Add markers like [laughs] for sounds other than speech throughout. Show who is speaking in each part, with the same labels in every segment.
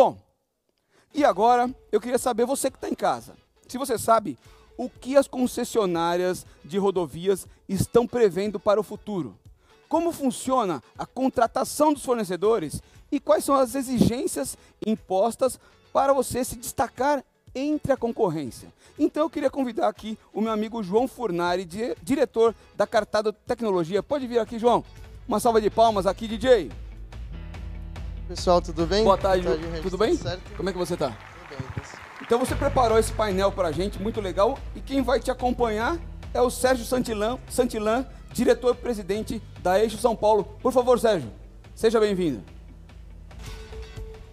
Speaker 1: Bom, e agora eu queria saber, você que está em casa, se você sabe o que as concessionárias de rodovias estão prevendo para o futuro. Como funciona a contratação dos fornecedores e quais são as exigências impostas para você se destacar entre a concorrência. Então eu queria convidar aqui o meu amigo João Furnari, diretor da Cartado Tecnologia. Pode vir aqui, João. Uma salva de palmas aqui, DJ.
Speaker 2: Pessoal, tudo bem?
Speaker 1: Boa tarde, Boa tarde tudo bem? Certo? Como é que você está? Tudo bem. Então você preparou esse painel para a gente, muito legal. E quem vai te acompanhar é o Sérgio Santillan, Santillan diretor-presidente da Eixo São Paulo. Por favor, Sérgio, seja bem-vindo.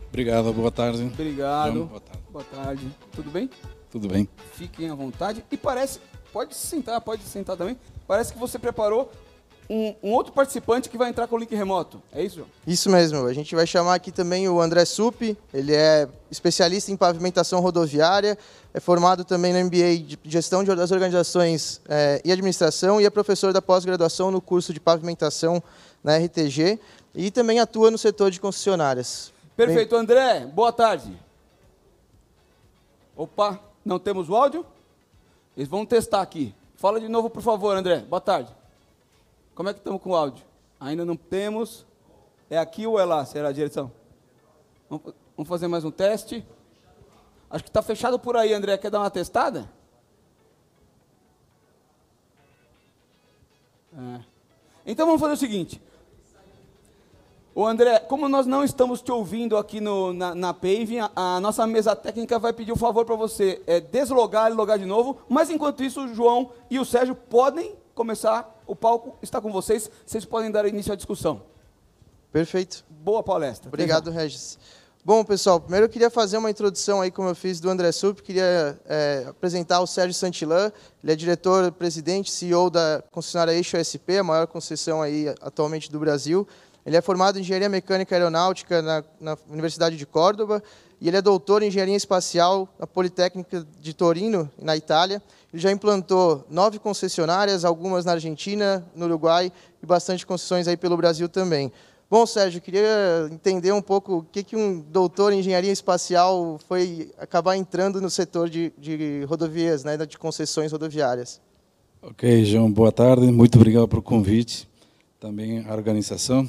Speaker 3: Obrigado, boa tarde.
Speaker 1: Obrigado. João, boa tarde. Boa tarde. Tudo bem?
Speaker 3: Tudo bem.
Speaker 1: Fiquem à vontade. E parece, pode se sentar, pode se sentar também. Parece que você preparou um, um, outro participante que vai entrar com o link remoto. É isso, João?
Speaker 2: Isso mesmo. A gente vai chamar aqui também o André Sup. Ele é especialista em pavimentação rodoviária, é formado também no MBA de Gestão das Organizações é, e Administração e é professor da pós-graduação no curso de pavimentação na RTG e também atua no setor de concessionárias.
Speaker 1: Perfeito, Bem... André. Boa tarde. Opa, não temos o áudio? Eles vão testar aqui. Fala de novo, por favor, André. Boa tarde. Como é que estamos com o áudio? Ainda não temos. É aqui ou é lá? Será a direção? Vamos fazer mais um teste. Acho que está fechado por aí, André. Quer dar uma testada? É. Então vamos fazer o seguinte. O André, como nós não estamos te ouvindo aqui no, na, na Paving, a, a, nossa mesa técnica vai pedir o um favor para você é, deslogar e logar de novo. Mas enquanto isso, o João e o Sérgio podem começar. O palco está com vocês. Vocês podem dar início à discussão.
Speaker 2: Perfeito.
Speaker 1: Boa palestra.
Speaker 2: Obrigado, Regis. Bom, pessoal, primeiro eu queria fazer uma introdução aí, como eu fiz do André Sup, queria é, apresentar o Sérgio Santillan, ele é diretor, presidente, CEO da concessionária Eixo SP, a maior concessão aí atualmente do Brasil. Ele é formado em Engenharia Mecânica e Aeronáutica na, na Universidade de Córdoba e ele é doutor em Engenharia Espacial na Politécnica de Torino, na Itália. Já implantou nove concessionárias, algumas na Argentina, no Uruguai e bastante concessões aí pelo Brasil também. Bom, Sérgio, queria entender um pouco o que, que um doutor em engenharia espacial foi acabar entrando no setor de, de rodovias, né, de concessões rodoviárias.
Speaker 3: Ok, João, boa tarde. Muito obrigado pelo convite, também a organização.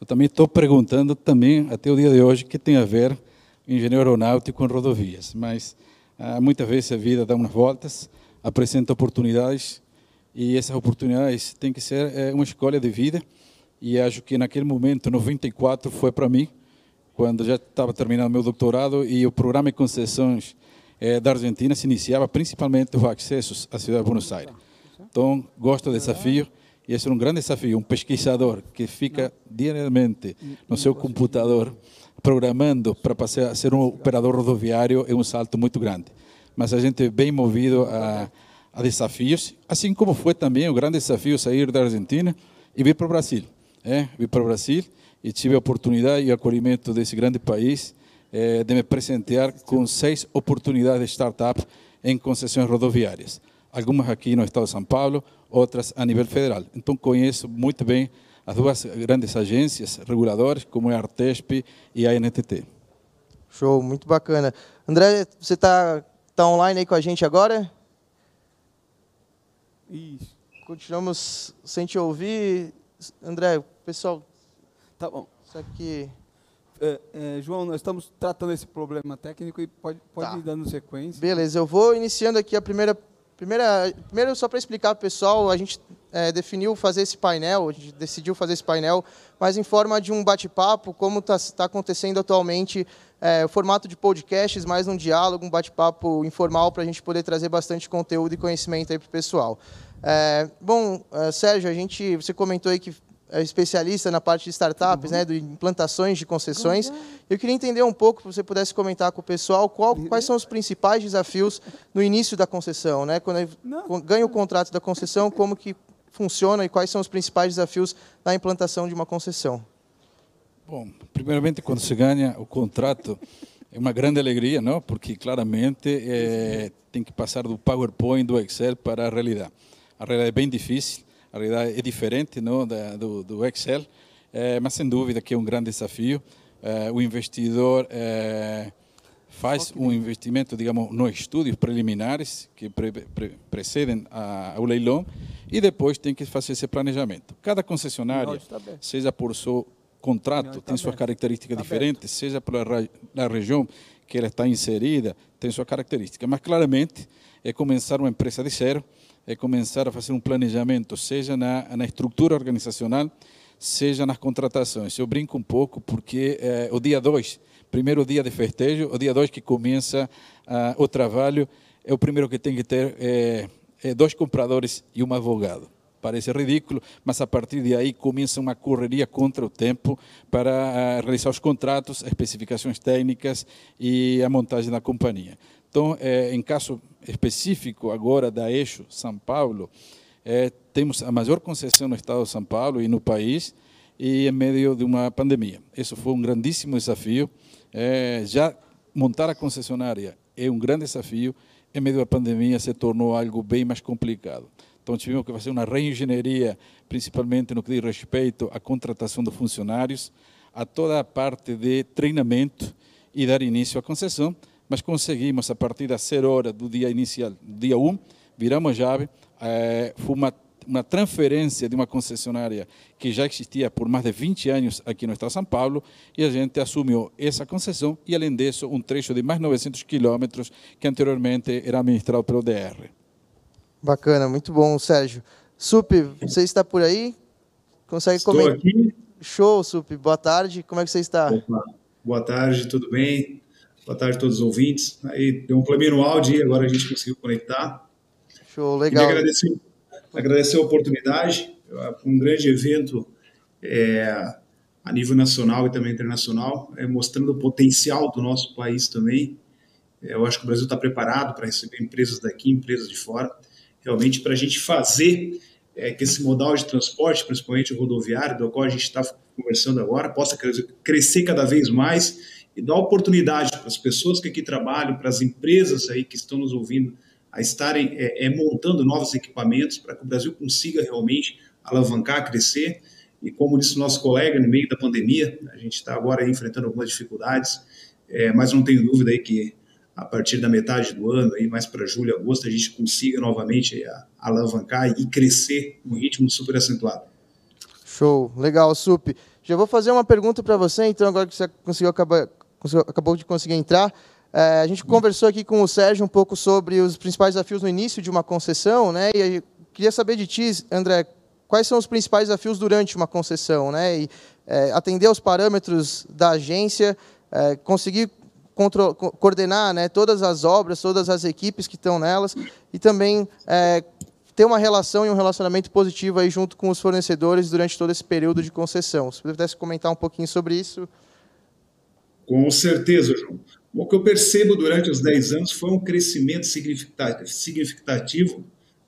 Speaker 3: Eu também estou perguntando também até o dia de hoje o que tem a ver engenheiro aeronáutico com rodovias, mas ah, muitas vezes a vida dá umas voltas, apresenta oportunidades e essas oportunidades têm que ser é, uma escolha de vida e acho que naquele momento, 94, foi para mim, quando já estava terminando meu doutorado e o programa de concessões é, da Argentina se iniciava principalmente os acessos à cidade de Buenos Aires. Então, gosto do desafio e esse é um grande desafio. Um pesquisador que fica diariamente no seu computador programando para ser um operador rodoviário é um salto muito grande. Mas a gente é bem movido a, a desafios, assim como foi também o grande desafio sair da Argentina e vir para o Brasil. É, vir para o Brasil e tive a oportunidade e o acolhimento desse grande país é, de me presentear com seis oportunidades de startup em concessões rodoviárias. Algumas aqui no estado de São Paulo, outras a nível federal. Então conheço muito bem as duas grandes agências reguladoras, como é a Artesp e a ANTT.
Speaker 2: Show, muito bacana. André, você está tá online aí com a gente agora? Isso. Continuamos sem te ouvir. André, pessoal.
Speaker 1: Tá bom.
Speaker 2: Isso aqui.
Speaker 1: É, é, João, nós estamos tratando esse problema técnico e pode, pode tá. ir dando sequência.
Speaker 2: Beleza, eu vou iniciando aqui a primeira Primeira, primeiro, só para explicar para o pessoal, a gente é, definiu fazer esse painel, a gente decidiu fazer esse painel, mas em forma de um bate-papo, como está tá acontecendo atualmente, é, o formato de podcasts, mais um diálogo, um bate-papo informal, para a gente poder trazer bastante conteúdo e conhecimento para o pessoal. É, bom, é, Sérgio, a gente, você comentou aí que é especialista na parte de startups, uhum. né, de implantações de concessões. Uhum. Eu queria entender um pouco, se você pudesse comentar com o pessoal, qual, quais são os principais desafios no início da concessão, né? Quando ganha o contrato da concessão, como que funciona e quais são os principais desafios na implantação de uma concessão?
Speaker 3: Bom, primeiramente, quando se ganha o contrato, é uma grande alegria, não? Porque claramente é, tem que passar do PowerPoint, do Excel para a realidade. A realidade é bem difícil a realidade é diferente não, da, do, do Excel, é, mas sem dúvida que é um grande desafio. O investidor faz um investimento, digamos, nos estudos preliminares que pre, pre, precedem a, ao leilão e depois tem que fazer esse planejamento. Cada concessionária, seja por seu contrato, tem suas características diferentes, seja pela na região que ela está inserida, tem suas características. Mas claramente é começar uma empresa de zero, é começar a fazer um planejamento, seja na, na estrutura organizacional, seja nas contratações. Eu brinco um pouco porque é, o dia 2 primeiro dia de festejo, o dia 2 que começa uh, o trabalho, é o primeiro que tem que ter é, é dois compradores e um advogado. Parece ridículo, mas a partir de aí começa uma correria contra o tempo para uh, realizar os contratos, especificações técnicas e a montagem da companhia. Então, é, em caso específico agora da Eixo São Paulo, é, temos a maior concessão no estado de São Paulo e no país, e em meio de uma pandemia. Isso foi um grandíssimo desafio. É, já montar a concessionária é um grande desafio. Em meio da pandemia se tornou algo bem mais complicado. Então tivemos que fazer uma reengenharia, principalmente no que diz respeito à contratação de funcionários, a toda a parte de treinamento e dar início à concessão, mas conseguimos, a partir da zero hora do dia inicial, dia 1, viramos a chave, é, foi uma uma transferência de uma concessionária que já existia por mais de 20 anos aqui no estado de São Paulo e a gente assumiu essa concessão e, além disso, um trecho de mais 900 quilômetros que anteriormente era administrado pelo DR.
Speaker 2: Bacana, muito bom, Sérgio. Sup, você está por aí? Consegue
Speaker 4: Estou comentar? aqui.
Speaker 2: Show, Sup. Boa tarde. Como é que você está?
Speaker 4: Opa. Boa tarde, tudo bem? Boa tarde a todos os ouvintes. Aí deu um probleminha no áudio e agora a gente conseguiu conectar.
Speaker 2: Show, legal.
Speaker 4: Queria agradecer agradecer a oportunidade, um grande evento é, a nível nacional e também internacional, é, mostrando o potencial do nosso país também. Eu acho que o Brasil está preparado para receber empresas daqui, empresas de fora, realmente para a gente fazer é, que esse modal de transporte, principalmente o rodoviário, do qual a gente está conversando agora, possa crescer cada vez mais e dar oportunidade para as pessoas que aqui trabalham, para as empresas aí que estão nos ouvindo, a estarem é, é, montando novos equipamentos para que o Brasil consiga realmente alavancar, crescer. E como disse o nosso colega, no meio da pandemia, a gente está agora enfrentando algumas dificuldades, é, mas não tenho dúvida aí que a partir da metade do ano, aí mais para julho, agosto, a gente consiga novamente é, alavancar e crescer num ritmo super acentuado.
Speaker 2: Show, legal, Sup. Já vou fazer uma pergunta para você, então, agora que você conseguiu acabar, acabou de conseguir entrar. É, a gente conversou aqui com o Sérgio um pouco sobre os principais desafios no início de uma concessão, né? E eu queria saber de ti, André, quais são os principais desafios durante uma concessão, né? E, é, atender aos parâmetros da agência, é, conseguir coordenar né, todas as obras, todas as equipes que estão nelas e também é, ter uma relação e um relacionamento positivo aí junto com os fornecedores durante todo esse período de concessão. Se pudesse comentar um pouquinho sobre isso.
Speaker 4: Com certeza, João. O que eu percebo durante os 10 anos foi um crescimento significativo,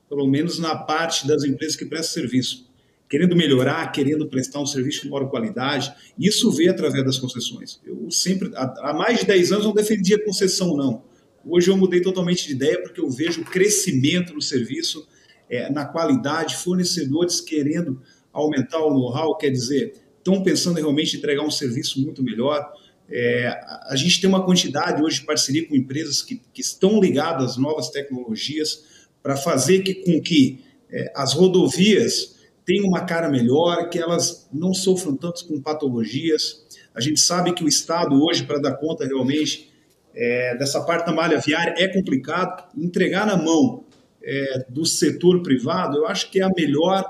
Speaker 4: pelo menos na parte das empresas que prestam serviço, querendo melhorar, querendo prestar um serviço de maior qualidade. Isso vê através das concessões. Eu sempre, há mais de 10 anos, não defendia concessão, não. Hoje eu mudei totalmente de ideia porque eu vejo crescimento no serviço, é, na qualidade, fornecedores querendo aumentar o know-how, quer dizer, estão pensando realmente em entregar um serviço muito melhor é, a gente tem uma quantidade hoje de parceria com empresas que, que estão ligadas às novas tecnologias para fazer que, com que é, as rodovias tenham uma cara melhor, que elas não sofram tanto com patologias. A gente sabe que o Estado hoje, para dar conta realmente é, dessa parte da malha viária, é complicado. Entregar na mão é, do setor privado, eu acho que é a melhor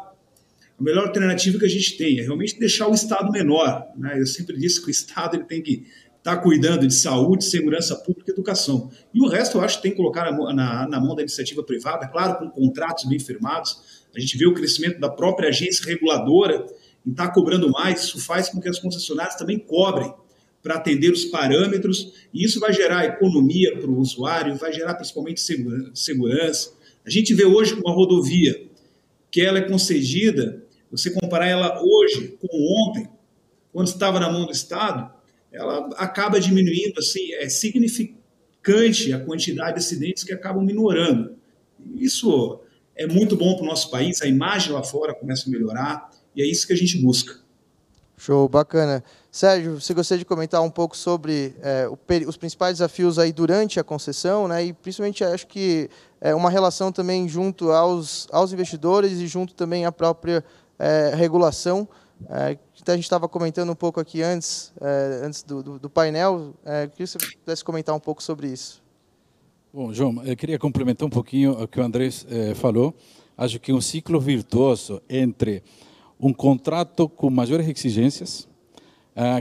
Speaker 4: melhor alternativa que a gente tem é realmente deixar o Estado menor. Né? Eu sempre disse que o Estado ele tem que estar tá cuidando de saúde, segurança pública e educação. E o resto eu acho que tem que colocar na, na, mão da iniciativa privada, claro, com contratos bem firmados. A gente vê o crescimento da própria agência reguladora em estar tá cobrando mais, isso faz com que as concessionárias também cobrem para atender os parâmetros, e isso vai gerar economia para o usuário, vai gerar principalmente segurança. A gente vê hoje com a rodovia que ela é concedida você comparar ela hoje com ontem, quando estava na mão do Estado, ela acaba diminuindo, assim, é significante a quantidade de acidentes que acabam minorando. Isso é muito bom para o nosso país, a imagem lá fora começa a melhorar, e é isso que a gente busca.
Speaker 2: Show, bacana. Sérgio, você gostaria de comentar um pouco sobre é, os principais desafios aí durante a concessão, né? E principalmente acho que é uma relação também junto aos, aos investidores e junto também à própria é, regulação. É, a gente estava comentando um pouco aqui antes, é, antes do, do, do painel. É, queria que você pudesse comentar um pouco sobre isso.
Speaker 3: Bom, João, eu queria complementar um pouquinho o que o André eh, falou. Acho que um ciclo virtuoso entre um contrato com maiores exigências,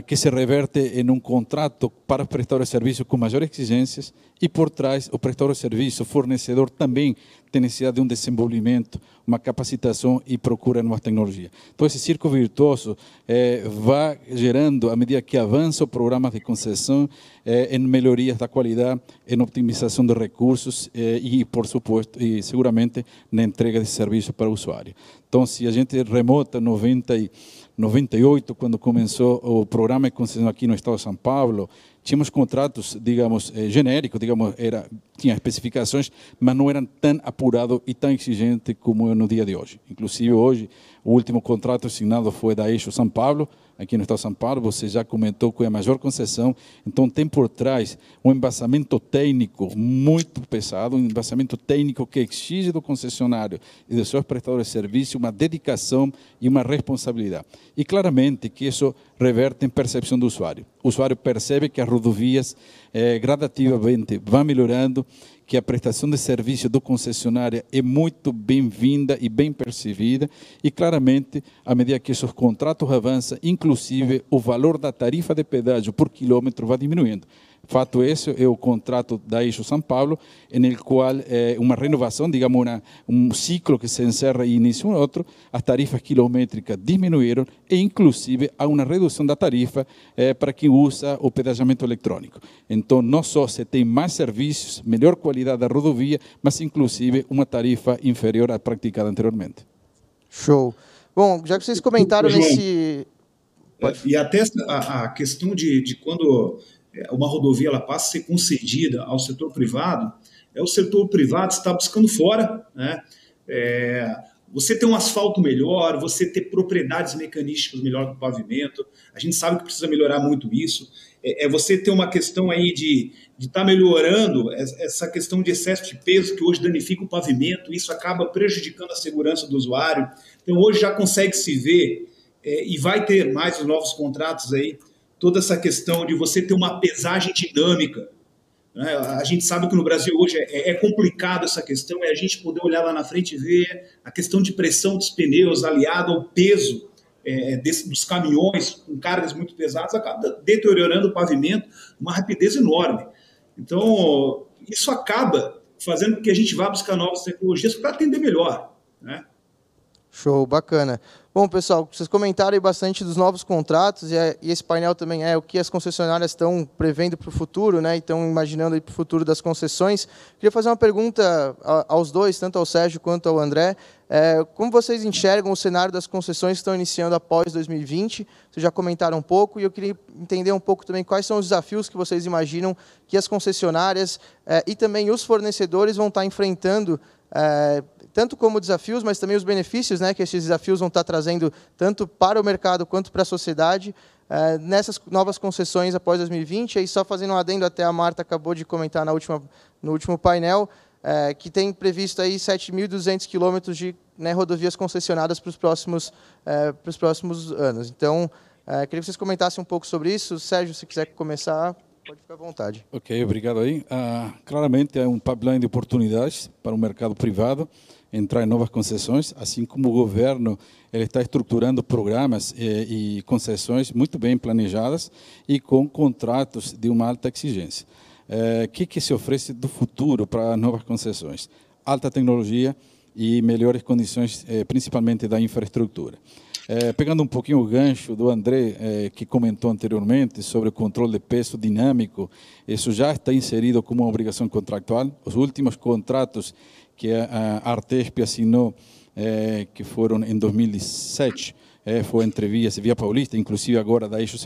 Speaker 3: que se reverte em um contrato para prestadores de serviço com maiores exigências e por trás o prestador de serviço, o fornecedor também tem necessidade de um desenvolvimento, uma capacitação e procura novas tecnologias. Então esse círculo virtuoso eh, vai gerando, à medida que avança o programa de concessão, eh, em melhorias da qualidade, em optimização de recursos eh, e, por suposto, e seguramente na entrega de serviço para o usuário. Então, se a gente remota 90 e 98, quando começou o programa de concessão aqui no estado de São Paulo, tínhamos contratos, digamos, eh, genéricos, digamos, era, tinha especificações, mas não eram tão apurados e tão exigentes como é no dia de hoje. Inclusive, hoje, o último contrato assinado foi da Eixo São Paulo, aqui no estado de São Paulo, você já comentou que é a maior concessão, então tem por trás um embasamento técnico muito pesado, um embasamento técnico que exige do concessionário e dos seus prestadores de serviço uma dedicação e uma responsabilidade. E claramente que isso reverte em percepção do usuário. O usuário percebe que as rodovias eh, gradativamente vão melhorando, que a prestação de serviço do concessionário é muito bem-vinda e bem percebida, e claramente, à medida que esses contratos avançam, inclusive o valor da tarifa de pedágio por quilômetro vai diminuindo. Fato esse é o contrato da Eixo São Paulo, em qual é uma renovação, digamos, uma, um ciclo que se encerra e inicia um outro, as tarifas quilométricas diminuíram e, inclusive, há uma redução da tarifa é, para quem usa o pedagiamento eletrônico. Então, não só se tem mais serviços, melhor qualidade da rodovia, mas, inclusive, uma tarifa inferior à praticada anteriormente.
Speaker 2: Show. Bom, já que vocês comentaram João, nesse...
Speaker 4: Pode... E até a, a questão de, de quando é, uma rodovia ela passa a ser concedida ao setor privado, é o setor privado está buscando fora, né? É, você ter um asfalto melhor, você ter propriedades mecanísticas melhor do pavimento, a gente sabe que precisa melhorar muito isso. É, é você ter uma questão aí de estar tá melhorando essa questão de excesso de peso que hoje danifica o pavimento, isso acaba prejudicando a segurança do usuário. Então hoje já consegue se ver é, e vai ter mais os novos contratos aí toda essa questão de você ter uma pesagem dinâmica. Né? A gente sabe que no Brasil hoje é, é, complicado essa questão, é a gente poder olhar lá na frente e ver a questão de pressão dos pneus aliado ao peso é, desse, dos caminhões com cargas muito pesadas, acaba deteriorando o pavimento uma rapidez enorme. Então, isso acaba fazendo com que a gente vá buscar novas tecnologias para atender melhor. Né?
Speaker 2: Show, bacana. Bom, pessoal, vocês comentaram bastante dos novos contratos e, é, e, esse painel também é o que as concessionárias estão prevendo para o futuro, né? Estão imaginando para o futuro das concessões. Queria fazer uma pergunta aos dois, tanto ao Sérgio quanto ao André. É, como vocês enxergam o cenário das concessões que estão iniciando após 2020? Vocês já comentaram um pouco e eu queria entender um pouco também quais são os desafios que vocês imaginam que as concessionárias é, e também os fornecedores vão estar enfrentando é, tanto como desafios, mas também os benefícios né, que esses desafios vão estar trazendo tanto para o mercado quanto para a sociedade é, nessas novas concessões após 2020. E só fazendo um adendo, até a Marta acabou de comentar na última, no último painel, é, que tem previsto aí 7.200 quilômetros de né, rodovias concessionadas para os próximos, é, para os próximos anos. Então, queria que vocês comentassem um pouco sobre isso. Sérgio, se quiser começar, pode ficar à vontade.
Speaker 3: Ok, obrigado aí. Ah, claramente é um pipeline de oportunidades para o mercado privado entrar em novas concessões, assim como o governo ele está estruturando programas e, eh, e concessões muito bem planejadas e com contratos de uma alta exigência. O é, que, que se oferece do futuro para novas concessões? Alta tecnologia e melhores condições, é, principalmente da infraestrutura. É, pegando um pouquinho o gancho do André, é, que comentou anteriormente sobre o controle de peso dinâmico, isso já está inserido como uma obrigação contratual. Os últimos contratos que a Artesp assinou, é, que foram em 2007, é, foi entre Vias e Via Paulista, inclusive agora da Eixo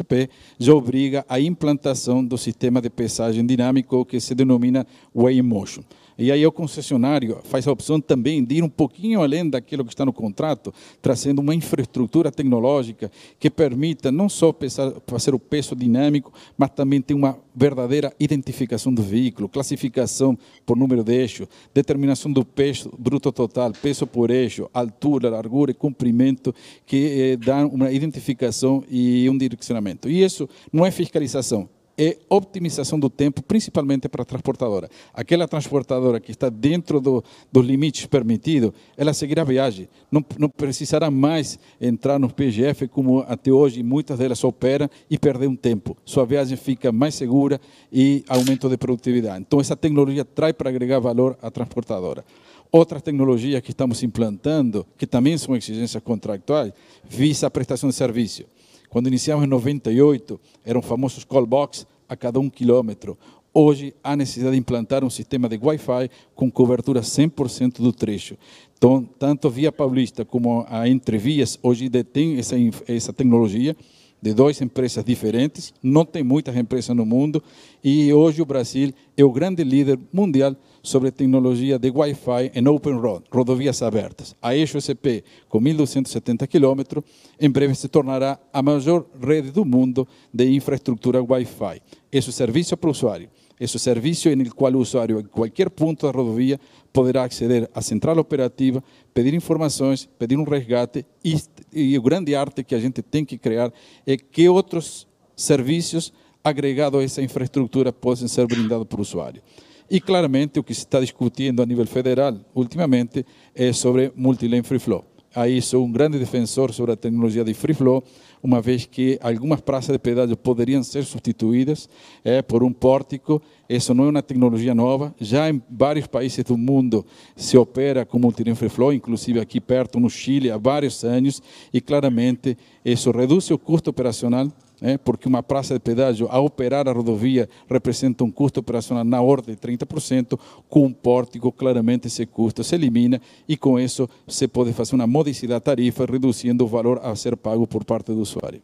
Speaker 3: já obriga a implantação do sistema de pesagem dinâmico que se denomina Way Motion. E aí o concessionário faz a opção também de ir um pouquinho além daquilo que está no contrato, trazendo uma infraestrutura tecnológica que permita não só pesar, fazer o peso dinâmico, mas também ter uma verdadeira identificação do veículo, classificação por número de eixo, determinação do peso bruto total, peso por eixo, altura, largura e comprimento, que eh, dá uma identificação e um direcionamento. E isso não é fiscalização, é optimização do tempo, principalmente para a transportadora. Aquela transportadora que está dentro do, dos limites permitidos, ela seguirá a viagem. Não, não precisará mais entrar no PGF, como até hoje muitas delas operam, e perder um tempo. Sua viagem fica mais segura e aumento de produtividade. Então, essa tecnologia traz para agregar valor à transportadora. Outras tecnologias que estamos implantando, que também são exigências contractuais, visa a prestação de serviço. Quando iniciamos em 98, eram famosos call box a cada um quilômetro. Hoje há necessidade de implantar um sistema de Wi-Fi com cobertura 100% do trecho. Então, tanto Via Paulista como a Entrevias hoje detém essa, essa tecnologia de duas empresas diferentes, não tem muitas empresas no mundo, e hoje o Brasil é o grande líder mundial sobre tecnologia de Wi-Fi em Open Road, rodovias abertas. A Eixo SP, com 1.270 km, em breve se tornará a maior rede do mundo de infraestrutura Wi-Fi. Esse serviço para o usuário. Esse serviço em qual o usuário, em qualquer ponto da rodovia, poderá aceder à central operativa, pedir informações, pedir um resgate e, e o grande arte que a gente tem que criar é que outros serviços agregados a essa infraestrutura possam ser brindados para o usuário. E claramente o que se está discutindo a nível federal ultimamente é sobre multilane free flow. Aí sou um grande defensor sobre a tecnologia de free flow, uma vez que algumas praças de pedágio poderiam ser substituídas é, por um pórtico. Isso não é uma tecnologia nova. Já em vários países do mundo se opera com multilane free flow, inclusive aqui perto no Chile há vários anos, e claramente isso reduz o custo operacional é, porque uma praça de pedágio, ao operar a rodovia, representa um custo operacional na ordem de 30%, com um pórtico, claramente esse custo se elimina e com isso se pode fazer uma modicidade da tarifa, reduzindo o valor a ser pago por parte do usuário.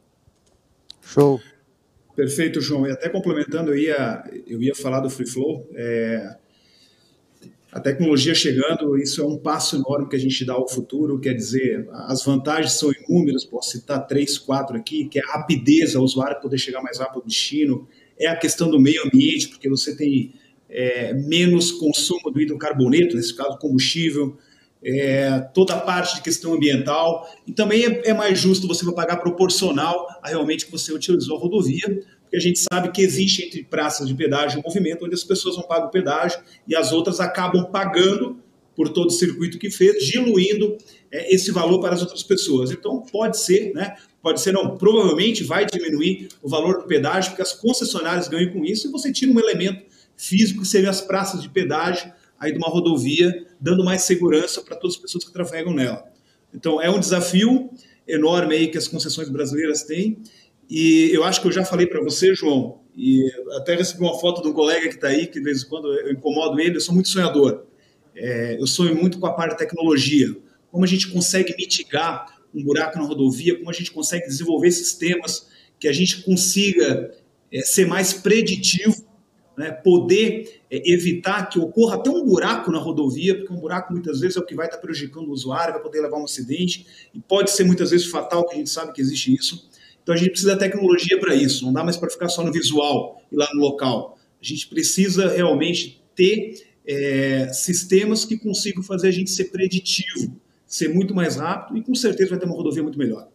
Speaker 2: Show.
Speaker 4: Perfeito, João. E até complementando, eu ia, eu ia falar do Free Flow. É, a tecnologia chegando, isso é um passo enorme que a gente dá ao futuro, quer dizer, as vantagens são inúmeras, posso citar três, quatro aqui, que é a rapidez ao usuário poder chegar mais rápido ao destino, é a questão do meio ambiente, porque você tem é, menos consumo do hidrocarboneto, nesse caso combustível, é, toda a parte de questão ambiental, e também é, é mais justo você pagar proporcional a realmente que você utilizou a rodovia, a gente sabe que existe entre praças de pedágio um movimento onde as pessoas não pagam pedágio e as outras acabam pagando por todo o circuito que fez, diluindo é, esse valor para as outras pessoas. Então, pode ser, né? Pode ser, não, provavelmente vai diminuir o valor do pedágio, porque as concessionárias ganham com isso, e você tira um elemento físico, que seria as praças de pedágio aí de uma rodovia, dando mais segurança para todas as pessoas que trafegam nela. Então, é um desafio enorme aí que as concessões brasileiras têm, e eu acho que eu já falei para você, João, e até recebi uma foto de um colega que está aí, que de vez em quando eu incomodo ele, eu sou muito sonhador. É, eu sonho muito com a parte da tecnologia. Como a gente consegue mitigar um buraco na rodovia, como a gente consegue desenvolver sistemas que a gente consiga é, ser mais preditivo, né, poder é, evitar que ocorra até um buraco na rodovia, porque um buraco muitas vezes é o que vai estar prejudicando o usuário, vai poder levar um acidente, e pode ser muitas vezes fatal, que a gente sabe que existe isso. Então a gente precisa da tecnologia para isso, não dá mais para ficar só no visual e lá no local. A gente precisa realmente ter é, sistemas que consigam fazer a gente ser preditivo, ser muito mais rápido e com certeza vai ter uma rodovia muito melhor.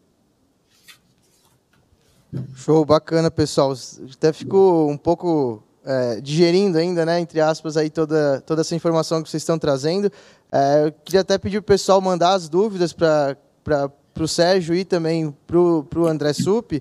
Speaker 2: Show, bacana, pessoal. Até ficou um pouco é, digerindo ainda, né, entre aspas, aí toda, toda essa informação que vocês estão trazendo. É, eu queria até pedir o pessoal mandar as dúvidas para para o Sérgio e também para o André Sup.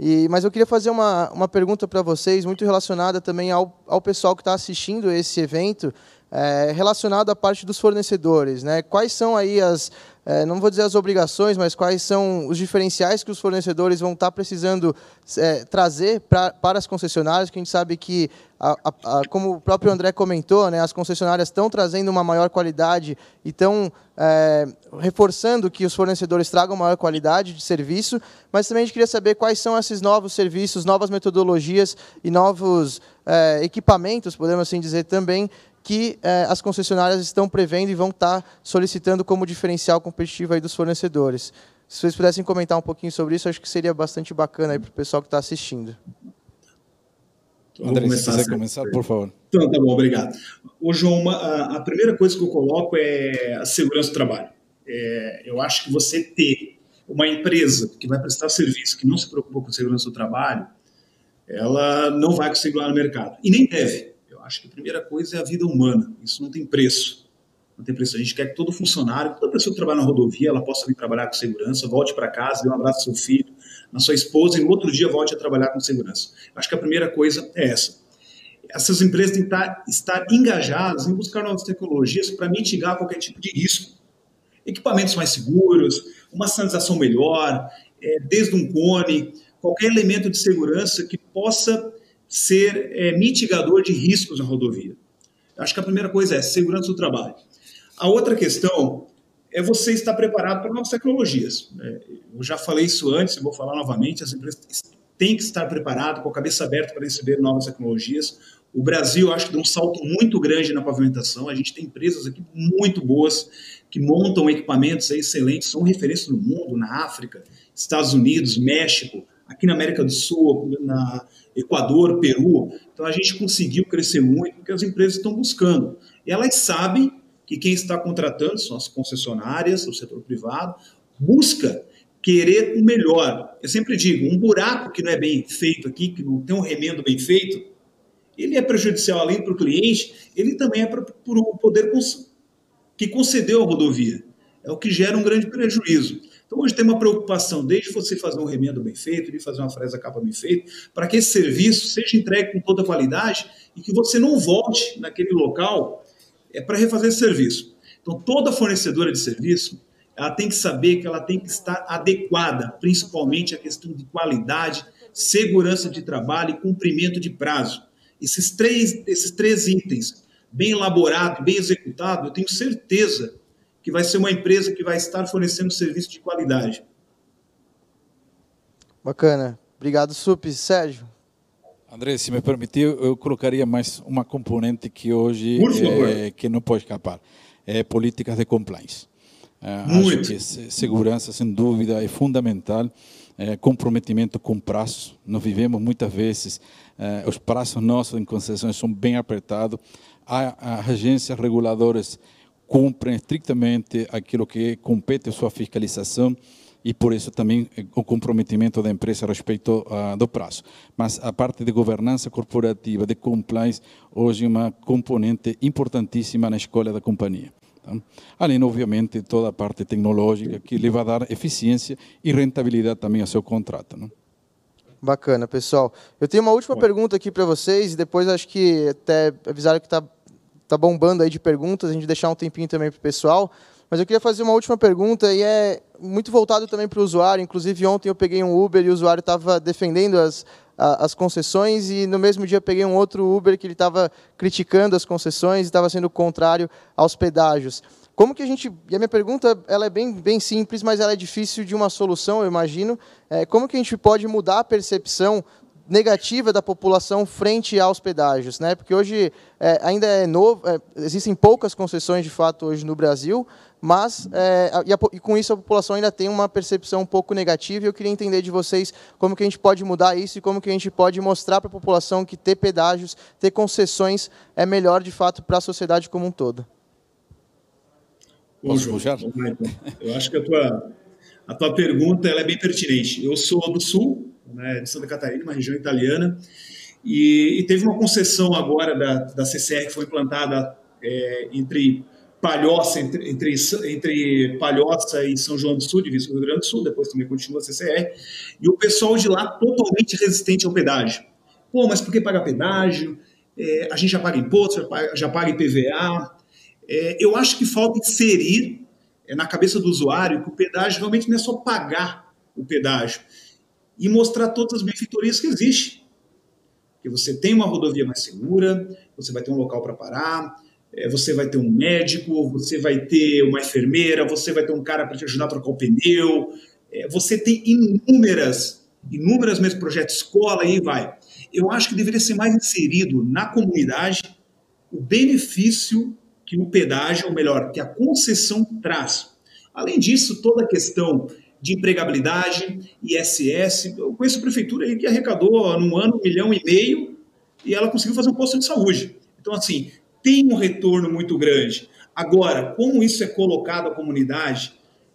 Speaker 2: E, mas eu queria fazer uma, uma pergunta para vocês, muito relacionada também ao, ao pessoal que está assistindo esse evento, é, relacionado à parte dos fornecedores. Né? Quais são aí as, é, não vou dizer as obrigações, mas quais são os diferenciais que os fornecedores vão estar precisando é, trazer pra, para as concessionárias, que a gente sabe que, a, a, a, como o próprio André comentou, né, as concessionárias estão trazendo uma maior qualidade e estão é, reforçando que os fornecedores tragam maior qualidade de serviço, mas também a gente queria saber quais são esses novos serviços, novas metodologias e novos é, equipamentos, podemos assim dizer também, que eh, as concessionárias estão prevendo e vão estar solicitando como diferencial competitivo aí dos fornecedores. Se vocês pudessem comentar um pouquinho sobre isso, acho que seria bastante bacana para o pessoal que está assistindo.
Speaker 3: Então, André, começar, se quiser começar, por favor.
Speaker 4: Então, tá bom, obrigado. Ô, João, uma, a, a, primeira coisa que eu coloco é a segurança do trabalho. É, eu acho que você ter uma empresa que vai prestar serviço, que não se preocupa com a segurança do trabalho, ela não vai conseguir lá no mercado. E nem deve acho que a primeira coisa é a vida humana. Isso não tem preço. Não tem preço. A gente quer que todo funcionário, toda pessoa que trabalha na rodovia, ela possa vir trabalhar com segurança, volte para casa, dê um abraço ao seu filho, na sua esposa, e no outro dia volte a trabalhar com segurança. Acho que a primeira coisa é essa. Essas empresas têm que estar, estar engajadas em buscar novas tecnologias para mitigar qualquer tipo de risco. Equipamentos mais seguros, uma sanitização melhor, é, desde um cone, qualquer elemento de segurança que possa ser é, mitigador de riscos na rodovia. Acho que a primeira coisa é segurança do trabalho. A outra questão é você estar preparado para novas tecnologias. É, eu já falei isso antes, vou falar novamente, as empresas têm que estar preparadas, com a cabeça aberta para receber novas tecnologias. O Brasil, acho que deu um salto muito grande na pavimentação. A gente tem empresas aqui muito boas que montam equipamentos excelentes, são referências no mundo, na África, Estados Unidos, México, aqui na América do Sul, na Equador, Peru. Então a gente conseguiu crescer muito porque as empresas estão buscando. E elas sabem que quem está contratando são as concessionárias, o setor privado, busca querer o melhor. Eu sempre digo, um buraco que não é bem feito aqui, que não tem um remendo bem feito, ele é prejudicial além para o cliente, ele também é para o poder que concedeu a rodovia. É o que gera um grande prejuízo. Então, hoje tem uma preocupação, desde você fazer um remendo bem feito, de fazer uma fresa capa bem feita, para que esse serviço seja entregue com toda qualidade e que você não volte naquele local é, para refazer esse serviço. Então, toda fornecedora de serviço, ela tem que saber que ela tem que estar adequada, principalmente a questão de qualidade, segurança de trabalho e cumprimento de prazo. Esses três, esses três itens, bem elaborado, bem executado, eu tenho certeza que vai ser uma empresa que vai estar fornecendo serviço de qualidade.
Speaker 2: Bacana. Obrigado, Sup. Sérgio?
Speaker 3: André, se me permitir, eu colocaria mais uma componente que hoje é, que não pode escapar. É políticas de compliance. É, Muito. Acho que segurança, sem dúvida, é fundamental. É, comprometimento com prazos. Nós vivemos muitas vezes, é, os prazos nossos em concessões são bem apertados. Há, há agências reguladoras cumprem estritamente aquilo que compete a sua fiscalização e por isso também o comprometimento da empresa a respeito uh, do prazo. Mas a parte de governança corporativa, de compliance, hoje é uma componente importantíssima na escolha da companhia. Tá? Além, obviamente, toda a parte tecnológica que lhe vai dar eficiência e rentabilidade também ao seu contrato. Não?
Speaker 2: Bacana, pessoal. Eu tenho uma última pergunta aqui para vocês e depois acho que até avisaram que está tá bombando aí de perguntas, a gente deixar um tempinho também para o pessoal. Mas eu queria fazer uma última pergunta e é muito voltado também para o usuário. Inclusive, ontem eu peguei um Uber e o usuário estava defendendo as, as concessões e no mesmo dia peguei um outro Uber que ele estava criticando as concessões e estava sendo contrário aos pedágios. Como que a gente... E a minha pergunta ela é bem, bem simples, mas ela é difícil de uma solução, eu imagino. É, como que a gente pode mudar a percepção negativa da população frente aos pedágios, né? Porque hoje é, ainda é novo, é, existem poucas concessões de fato hoje no Brasil, mas é, e, a, e, com isso a população ainda tem uma percepção um pouco negativa. E eu queria entender de vocês como que a gente pode mudar isso e como que a gente pode mostrar para a população que ter pedágios, ter concessões é melhor de fato para a sociedade como um todo.
Speaker 4: Posso puxar? Eu acho que a tua a tua pergunta ela é bem pertinente. Eu sou do Sul, né, de Santa Catarina, uma região italiana, e, e teve uma concessão agora da, da CCR que foi implantada é, entre Palhoça, entre, entre, entre Palhoça e São João do Sul, divisa do Rio Grande do Sul, depois também continua a CCR, e o pessoal de lá totalmente resistente ao pedágio. Pô, mas por que pagar pedágio? É, a gente já paga imposto, já paga, já paga IPVA. É, eu acho que falta inserir é, na cabeça do usuário que o pedágio realmente não é só pagar o pedágio e mostrar todas as benfeitorias que existem. Que você tem uma rodovia mais segura, você vai ter um local para parar, é, você vai ter um médico, você vai ter uma enfermeira, você vai ter um cara para te ajudar a trocar o pneu, é, você tem inúmeras, inúmeras mesmo projetos escola e aí vai. Eu acho que deveria ser mais inserido na comunidade o benefício que o pedágio, ou melhor, que a concessão traz. Além disso, toda a questão de empregabilidade, ISS, eu conheço a prefeitura aí que arrecadou num ano um milhão e meio e ela conseguiu fazer um posto de saúde. Então, assim, tem um retorno muito grande. Agora, como isso é colocado à comunidade,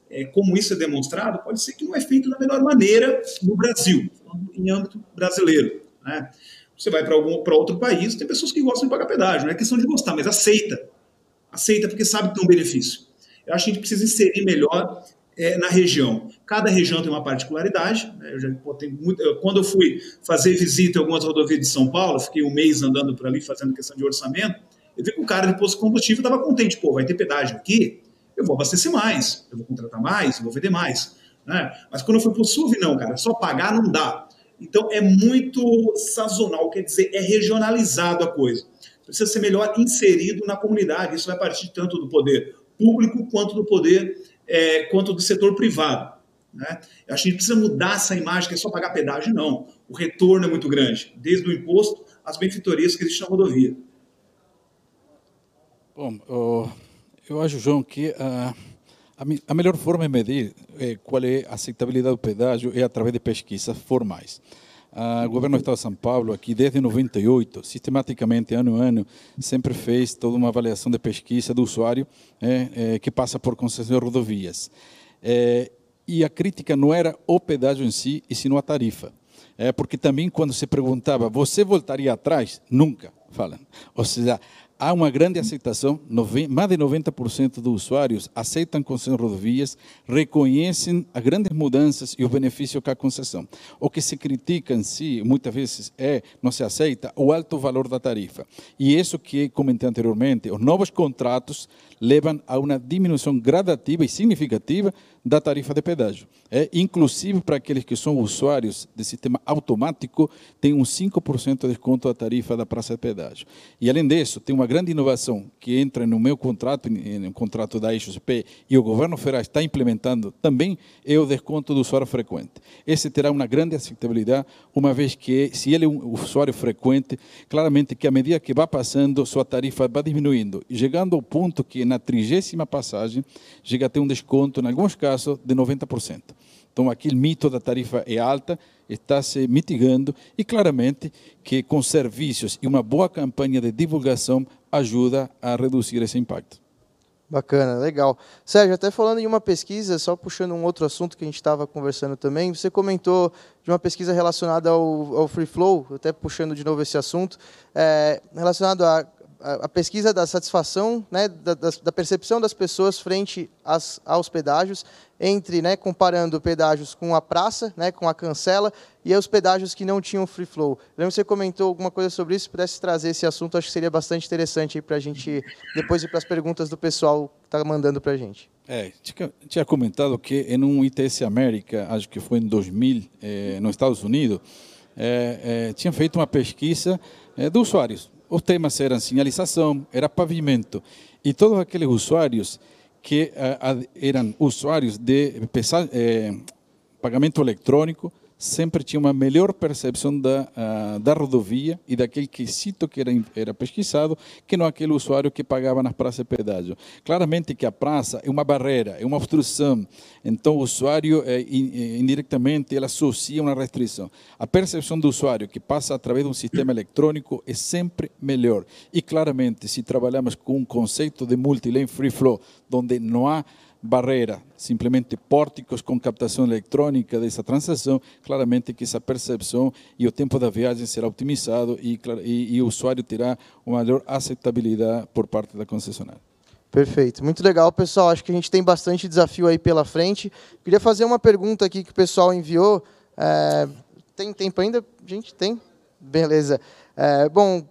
Speaker 4: é, como isso é demonstrado, pode ser que não é feito da melhor maneira no Brasil, em âmbito brasileiro. Né? Você vai para outro país, tem pessoas que gostam de pagar pedágio, não é questão de gostar, mas aceita. Aceita porque sabe que tem um benefício. Eu acho que a gente precisa inserir melhor é, na região. Cada região tem uma particularidade. Né? Eu já, pô, muito, eu, quando eu fui fazer visita em algumas rodovias de São Paulo, fiquei um mês andando por ali fazendo questão de orçamento, eu vi que o cara de posto de combustível estava contente. Pô, vai ter pedágio aqui, eu vou abastecer mais, eu vou contratar mais, eu vou vender mais. Né? Mas quando eu fui para o SUV, não, cara, só pagar não dá. Então é muito sazonal, quer dizer, é regionalizado a coisa. Precisa ser melhor inserido na comunidade. Isso vai partir tanto do poder público quanto do poder, é, quanto do setor privado. Né? A gente precisa mudar essa imagem que é só pagar pedágio, não. O retorno é muito grande, desde o imposto às benfeitorias que existem na rodovia.
Speaker 3: Bom, eu acho, João, que a, a melhor forma de medir é, qual é a aceitabilidade do pedágio é através de pesquisas formais. O governo do Estado de São Paulo, aqui desde 98, sistematicamente, ano a ano, sempre fez toda uma avaliação de pesquisa do usuário é, é, que passa por concessão de rodovias. É, e a crítica não era o pedágio em si, e sim a tarifa. É, porque também, quando se perguntava, você voltaria atrás? Nunca, falam. Ou seja, há uma grande aceitação, mais de 90% dos usuários aceitam concessão de rodovias, reconhecem as grandes mudanças e os benefícios que a concessão. O que se critica em si, muitas vezes, é, não se aceita, o alto valor da tarifa. E isso que comentei anteriormente, os novos contratos levam a uma diminuição gradativa e significativa da tarifa de pedágio. É, inclusive para aqueles que são usuários de sistema automático, tem um 5% de desconto da tarifa da praça de pedágio. E além disso, tem uma grande inovação que entra no meu contrato, no contrato da IXP, e o governo federal está implementando também, é o desconto do usuário frequente. Esse terá uma grande aceitabilidade, uma vez que, se ele é um usuário frequente, claramente que à medida que vai passando, sua tarifa vai diminuindo, chegando ao ponto que na trigésima passagem, chega a ter um desconto, em alguns casos, de 90%. Então, aquele mito da tarifa é alta, está se mitigando e claramente que com serviços e uma boa campanha de divulgação ajuda a reduzir esse impacto.
Speaker 2: Bacana, legal. Sérgio, até falando em uma pesquisa, só puxando um outro assunto que a gente estava conversando também, você comentou de uma pesquisa relacionada ao, ao Free Flow, até puxando de novo esse assunto, é, relacionado a a, pesquisa da satisfação, né, da, da, percepção das pessoas frente às, aos pedágios, entre, né, comparando pedágios com a praça, né, com a cancela, e os pedágios que não tinham free flow. Lembro que você comentou alguma coisa sobre isso, se pudesse trazer esse assunto, acho que seria bastante interessante para a gente depois ir para as perguntas do pessoal que está mandando para a gente.
Speaker 3: É, tinha, comentado que em um ITS América, acho que foi em 2000, eh, nos Estados Unidos, eh, eh, tinha feito uma pesquisa de usuários os temas eram sinalização, era pavimento. E todos aqueles usuários que uh, eram usuários de eh, pagamento eletrônico sempre tinha uma melhor percepção da, uh, da rodovia e daquele quesito que era, era pesquisado que não aquele usuário que pagava nas praças de pedágio. Claramente que a praça é uma barreira, é uma obstrução, então o usuário, eh, indiretamente, ele associa uma restrição. A percepção do usuário que passa através de um sistema eletrônico é sempre melhor. E claramente, se trabalhamos com um conceito de multilane free flow, onde não há barreira, simplesmente pórticos com captação eletrônica dessa transação, claramente que essa percepção e o tempo da viagem será otimizado e, e, e o usuário terá uma maior aceitabilidade por parte da concessionária.
Speaker 2: Perfeito, muito legal, pessoal. Acho que a gente tem bastante desafio aí pela frente. Queria fazer uma pergunta aqui que o pessoal enviou. É, tem tempo ainda? Gente, tem? Beleza. É, bom,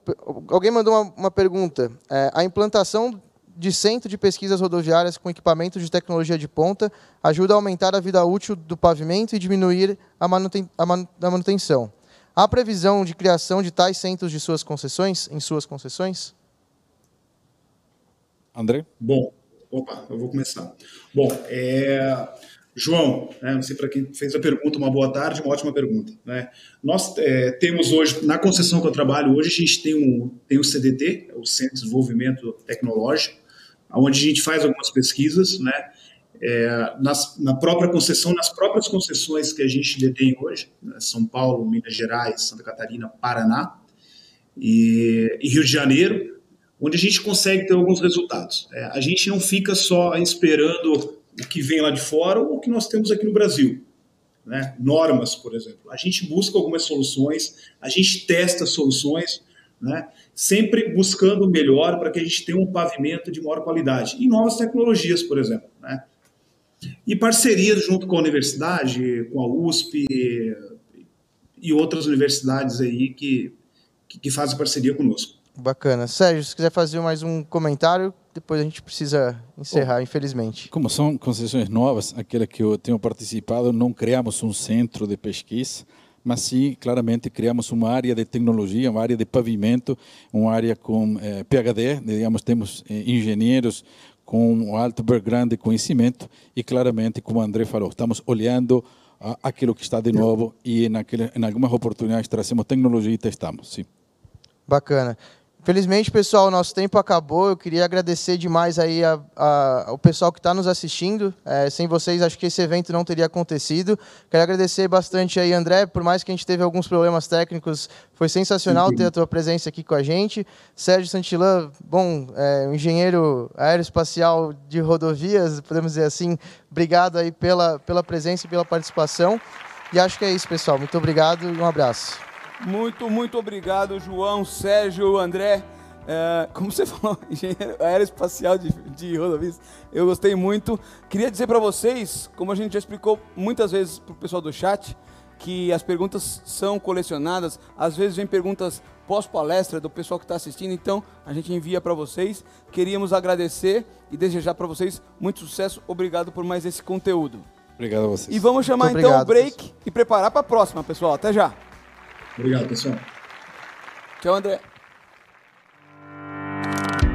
Speaker 2: alguém mandou uma, uma pergunta. É, a implantação de centro de pesquisas rodoviárias com equipamentos de tecnologia de ponta ajuda a aumentar a vida útil do pavimento e diminuir a, manuten a manutenção. Há previsão de criação de tais centros de suas concessões, em suas concessões?
Speaker 3: André?
Speaker 4: Bom, opa, eu vou começar. Bom, é, João, né, não sei para quem fez a pergunta, uma boa tarde, uma ótima pergunta. Né? Nós é, temos hoje, na concessão que eu trabalho hoje, a gente tem, um, tem o CDT, o Centro de Desenvolvimento Tecnológico, onde a gente faz algumas pesquisas, né? É, nas, na própria concessão, nas próprias concessões que a gente detém hoje, né? São Paulo, Minas Gerais, Santa Catarina, Paraná e, e Rio de Janeiro, onde a gente consegue ter alguns resultados. É, a gente não fica só esperando o que vem lá de fora ou o que nós temos aqui no Brasil. Né? Normas, por exemplo. A gente busca algumas soluções, a gente testa soluções, né? sempre buscando o melhor para que a gente tenha um pavimento de maior qualidade. E novas tecnologias, por exemplo. Né? E parcerias junto com a universidade, com a USP e outras universidades aí que, que, fazem parceria conosco.
Speaker 2: Bacana. Sérgio, se quiser fazer mais um comentário, depois a gente precisa encerrar, Bom, infelizmente.
Speaker 3: Como são concessões novas, aquela que eu tenho participado, não criamos um centro de pesquisa, mas sim, claramente, criamos uma área de tecnologia, uma área de pavimento, uma área com eh, PhD, digamos, temos eh, engenheiros com um alto background de conhecimento e, claramente, como o André falou, estamos olhando aquilo que está de novo e, naquele, em algumas oportunidades, trazemos tecnologia e testamos, sim.
Speaker 2: Bacana. Felizmente, pessoal, nosso tempo acabou. Eu queria agradecer demais aí a, a, o pessoal que está nos assistindo. É, sem vocês, acho que esse evento não teria acontecido. Quero agradecer bastante aí, André, por mais que a gente teve alguns problemas técnicos, foi sensacional ter a tua presença aqui com a gente. Sérgio Santillan, bom, é, um engenheiro aeroespacial de rodovias, podemos dizer assim. Obrigado aí pela, pela presença e pela participação. E acho que é isso, pessoal. Muito obrigado e um abraço.
Speaker 1: Muito, muito obrigado, João, Sérgio, André. É, como você [laughs] falou, engenheiro aeroespacial de, de rodovias, eu gostei muito. Queria dizer para vocês, como a gente já explicou muitas vezes para o pessoal do chat, que as perguntas são colecionadas. Às vezes vem perguntas pós-palestra do pessoal que está assistindo, então a gente envia para vocês. Queríamos agradecer e desejar para vocês muito sucesso. Obrigado por mais esse conteúdo.
Speaker 3: Obrigado a vocês.
Speaker 1: E vamos chamar então o break pessoal. e preparar para a próxima, pessoal. Até já.
Speaker 4: Obrigado, pessoal.
Speaker 1: Tchau, André.